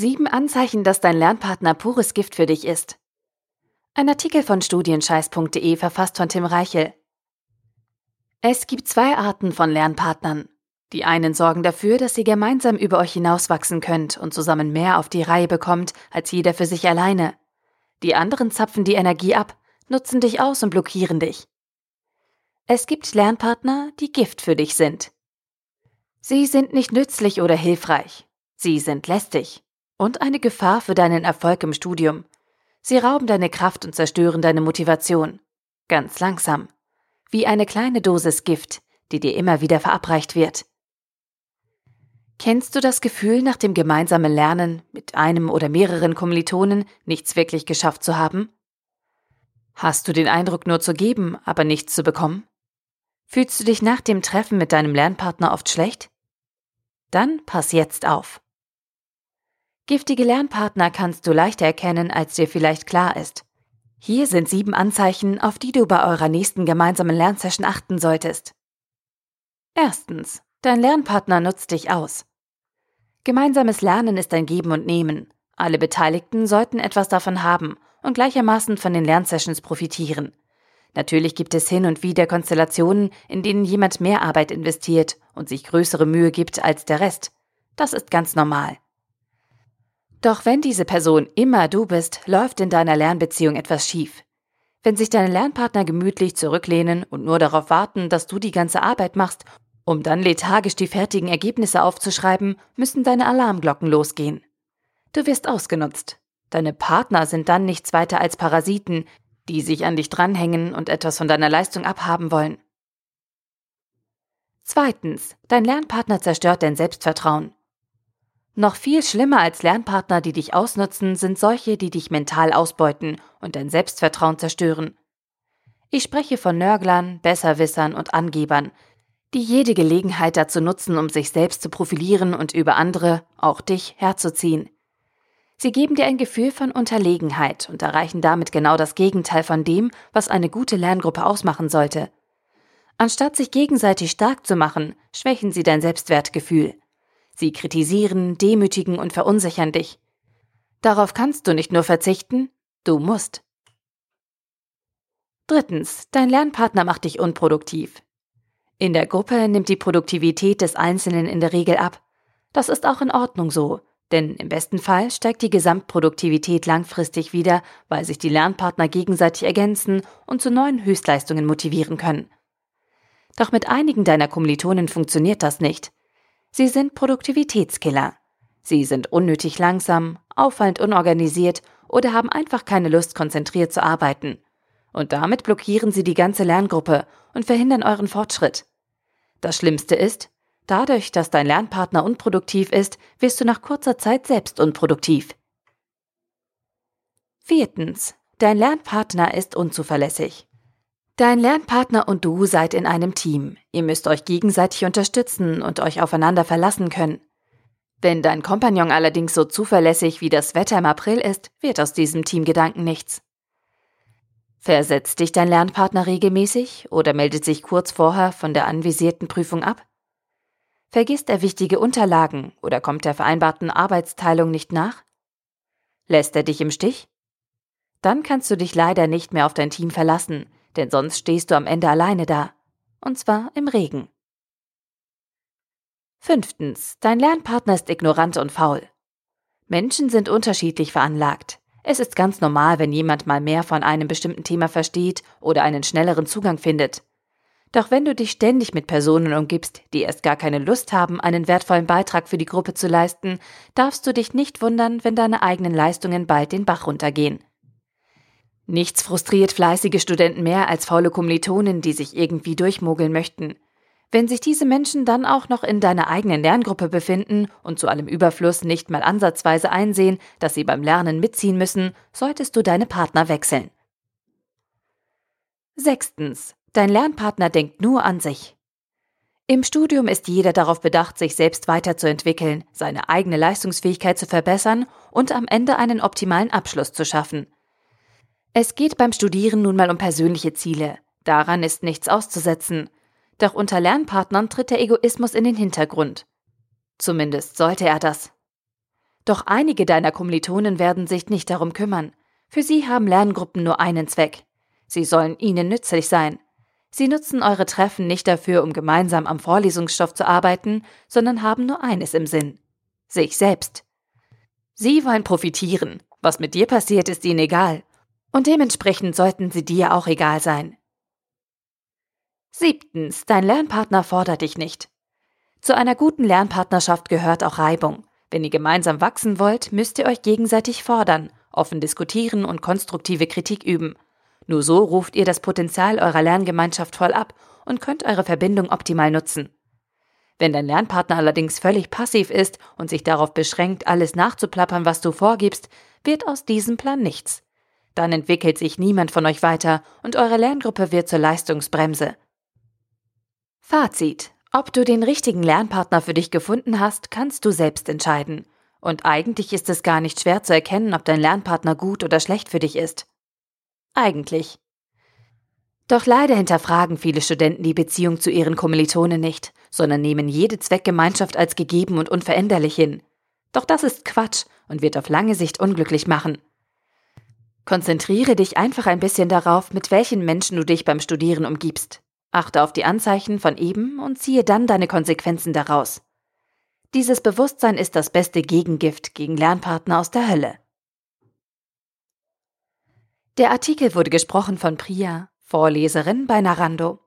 Sieben Anzeichen, dass dein Lernpartner pures Gift für dich ist. Ein Artikel von studienscheiß.de verfasst von Tim Reichel. Es gibt zwei Arten von Lernpartnern. Die einen sorgen dafür, dass ihr gemeinsam über euch hinauswachsen könnt und zusammen mehr auf die Reihe bekommt als jeder für sich alleine. Die anderen zapfen die Energie ab, nutzen dich aus und blockieren dich. Es gibt Lernpartner, die Gift für dich sind. Sie sind nicht nützlich oder hilfreich. Sie sind lästig und eine Gefahr für deinen Erfolg im Studium. Sie rauben deine Kraft und zerstören deine Motivation. Ganz langsam. Wie eine kleine Dosis Gift, die dir immer wieder verabreicht wird. Kennst du das Gefühl, nach dem gemeinsamen Lernen mit einem oder mehreren Kommilitonen nichts wirklich geschafft zu haben? Hast du den Eindruck, nur zu geben, aber nichts zu bekommen? Fühlst du dich nach dem Treffen mit deinem Lernpartner oft schlecht? Dann pass jetzt auf. Giftige Lernpartner kannst du leichter erkennen, als dir vielleicht klar ist. Hier sind sieben Anzeichen, auf die du bei eurer nächsten gemeinsamen Lernsession achten solltest. Erstens. Dein Lernpartner nutzt dich aus. Gemeinsames Lernen ist ein Geben und Nehmen. Alle Beteiligten sollten etwas davon haben und gleichermaßen von den Lernsessions profitieren. Natürlich gibt es hin und wieder Konstellationen, in denen jemand mehr Arbeit investiert und sich größere Mühe gibt als der Rest. Das ist ganz normal. Doch wenn diese Person immer du bist, läuft in deiner Lernbeziehung etwas schief. Wenn sich deine Lernpartner gemütlich zurücklehnen und nur darauf warten, dass du die ganze Arbeit machst, um dann lethargisch die fertigen Ergebnisse aufzuschreiben, müssen deine Alarmglocken losgehen. Du wirst ausgenutzt. Deine Partner sind dann nichts weiter als Parasiten, die sich an dich dranhängen und etwas von deiner Leistung abhaben wollen. Zweitens, dein Lernpartner zerstört dein Selbstvertrauen. Noch viel schlimmer als Lernpartner, die dich ausnutzen, sind solche, die dich mental ausbeuten und dein Selbstvertrauen zerstören. Ich spreche von Nörglern, Besserwissern und Angebern, die jede Gelegenheit dazu nutzen, um sich selbst zu profilieren und über andere, auch dich, herzuziehen. Sie geben dir ein Gefühl von Unterlegenheit und erreichen damit genau das Gegenteil von dem, was eine gute Lerngruppe ausmachen sollte. Anstatt sich gegenseitig stark zu machen, schwächen sie dein Selbstwertgefühl. Sie kritisieren, demütigen und verunsichern dich. Darauf kannst du nicht nur verzichten, du musst. Drittens, dein Lernpartner macht dich unproduktiv. In der Gruppe nimmt die Produktivität des Einzelnen in der Regel ab. Das ist auch in Ordnung so, denn im besten Fall steigt die Gesamtproduktivität langfristig wieder, weil sich die Lernpartner gegenseitig ergänzen und zu neuen Höchstleistungen motivieren können. Doch mit einigen deiner Kommilitonen funktioniert das nicht. Sie sind Produktivitätskiller. Sie sind unnötig langsam, auffallend unorganisiert oder haben einfach keine Lust, konzentriert zu arbeiten. Und damit blockieren sie die ganze Lerngruppe und verhindern euren Fortschritt. Das Schlimmste ist, dadurch, dass dein Lernpartner unproduktiv ist, wirst du nach kurzer Zeit selbst unproduktiv. Viertens. Dein Lernpartner ist unzuverlässig. Dein Lernpartner und du seid in einem Team. Ihr müsst euch gegenseitig unterstützen und euch aufeinander verlassen können. Wenn dein Kompagnon allerdings so zuverlässig wie das Wetter im April ist, wird aus diesem Teamgedanken nichts. Versetzt dich dein Lernpartner regelmäßig oder meldet sich kurz vorher von der anvisierten Prüfung ab? Vergisst er wichtige Unterlagen oder kommt der vereinbarten Arbeitsteilung nicht nach? Lässt er dich im Stich? Dann kannst du dich leider nicht mehr auf dein Team verlassen, denn sonst stehst du am Ende alleine da. Und zwar im Regen. Fünftens. Dein Lernpartner ist ignorant und faul. Menschen sind unterschiedlich veranlagt. Es ist ganz normal, wenn jemand mal mehr von einem bestimmten Thema versteht oder einen schnelleren Zugang findet. Doch wenn du dich ständig mit Personen umgibst, die erst gar keine Lust haben, einen wertvollen Beitrag für die Gruppe zu leisten, darfst du dich nicht wundern, wenn deine eigenen Leistungen bald den Bach runtergehen. Nichts frustriert fleißige Studenten mehr als faule Kommilitonen, die sich irgendwie durchmogeln möchten. Wenn sich diese Menschen dann auch noch in deiner eigenen Lerngruppe befinden und zu allem Überfluss nicht mal ansatzweise einsehen, dass sie beim Lernen mitziehen müssen, solltest du deine Partner wechseln. Sechstens. Dein Lernpartner denkt nur an sich. Im Studium ist jeder darauf bedacht, sich selbst weiterzuentwickeln, seine eigene Leistungsfähigkeit zu verbessern und am Ende einen optimalen Abschluss zu schaffen. Es geht beim Studieren nun mal um persönliche Ziele. Daran ist nichts auszusetzen. Doch unter Lernpartnern tritt der Egoismus in den Hintergrund. Zumindest sollte er das. Doch einige deiner Kommilitonen werden sich nicht darum kümmern. Für sie haben Lerngruppen nur einen Zweck. Sie sollen ihnen nützlich sein. Sie nutzen eure Treffen nicht dafür, um gemeinsam am Vorlesungsstoff zu arbeiten, sondern haben nur eines im Sinn. Sich selbst. Sie wollen profitieren. Was mit dir passiert, ist ihnen egal. Und dementsprechend sollten sie dir auch egal sein. Siebtens, dein Lernpartner fordert dich nicht. Zu einer guten Lernpartnerschaft gehört auch Reibung. Wenn ihr gemeinsam wachsen wollt, müsst ihr euch gegenseitig fordern, offen diskutieren und konstruktive Kritik üben. Nur so ruft ihr das Potenzial eurer Lerngemeinschaft voll ab und könnt eure Verbindung optimal nutzen. Wenn dein Lernpartner allerdings völlig passiv ist und sich darauf beschränkt, alles nachzuplappern, was du vorgibst, wird aus diesem Plan nichts. Dann entwickelt sich niemand von euch weiter und eure Lerngruppe wird zur Leistungsbremse. Fazit. Ob du den richtigen Lernpartner für dich gefunden hast, kannst du selbst entscheiden. Und eigentlich ist es gar nicht schwer zu erkennen, ob dein Lernpartner gut oder schlecht für dich ist. Eigentlich. Doch leider hinterfragen viele Studenten die Beziehung zu ihren Kommilitonen nicht, sondern nehmen jede Zweckgemeinschaft als gegeben und unveränderlich hin. Doch das ist Quatsch und wird auf lange Sicht unglücklich machen. Konzentriere dich einfach ein bisschen darauf, mit welchen Menschen du dich beim Studieren umgibst. Achte auf die Anzeichen von eben und ziehe dann deine Konsequenzen daraus. Dieses Bewusstsein ist das beste Gegengift gegen Lernpartner aus der Hölle. Der Artikel wurde gesprochen von Priya, Vorleserin bei Narando.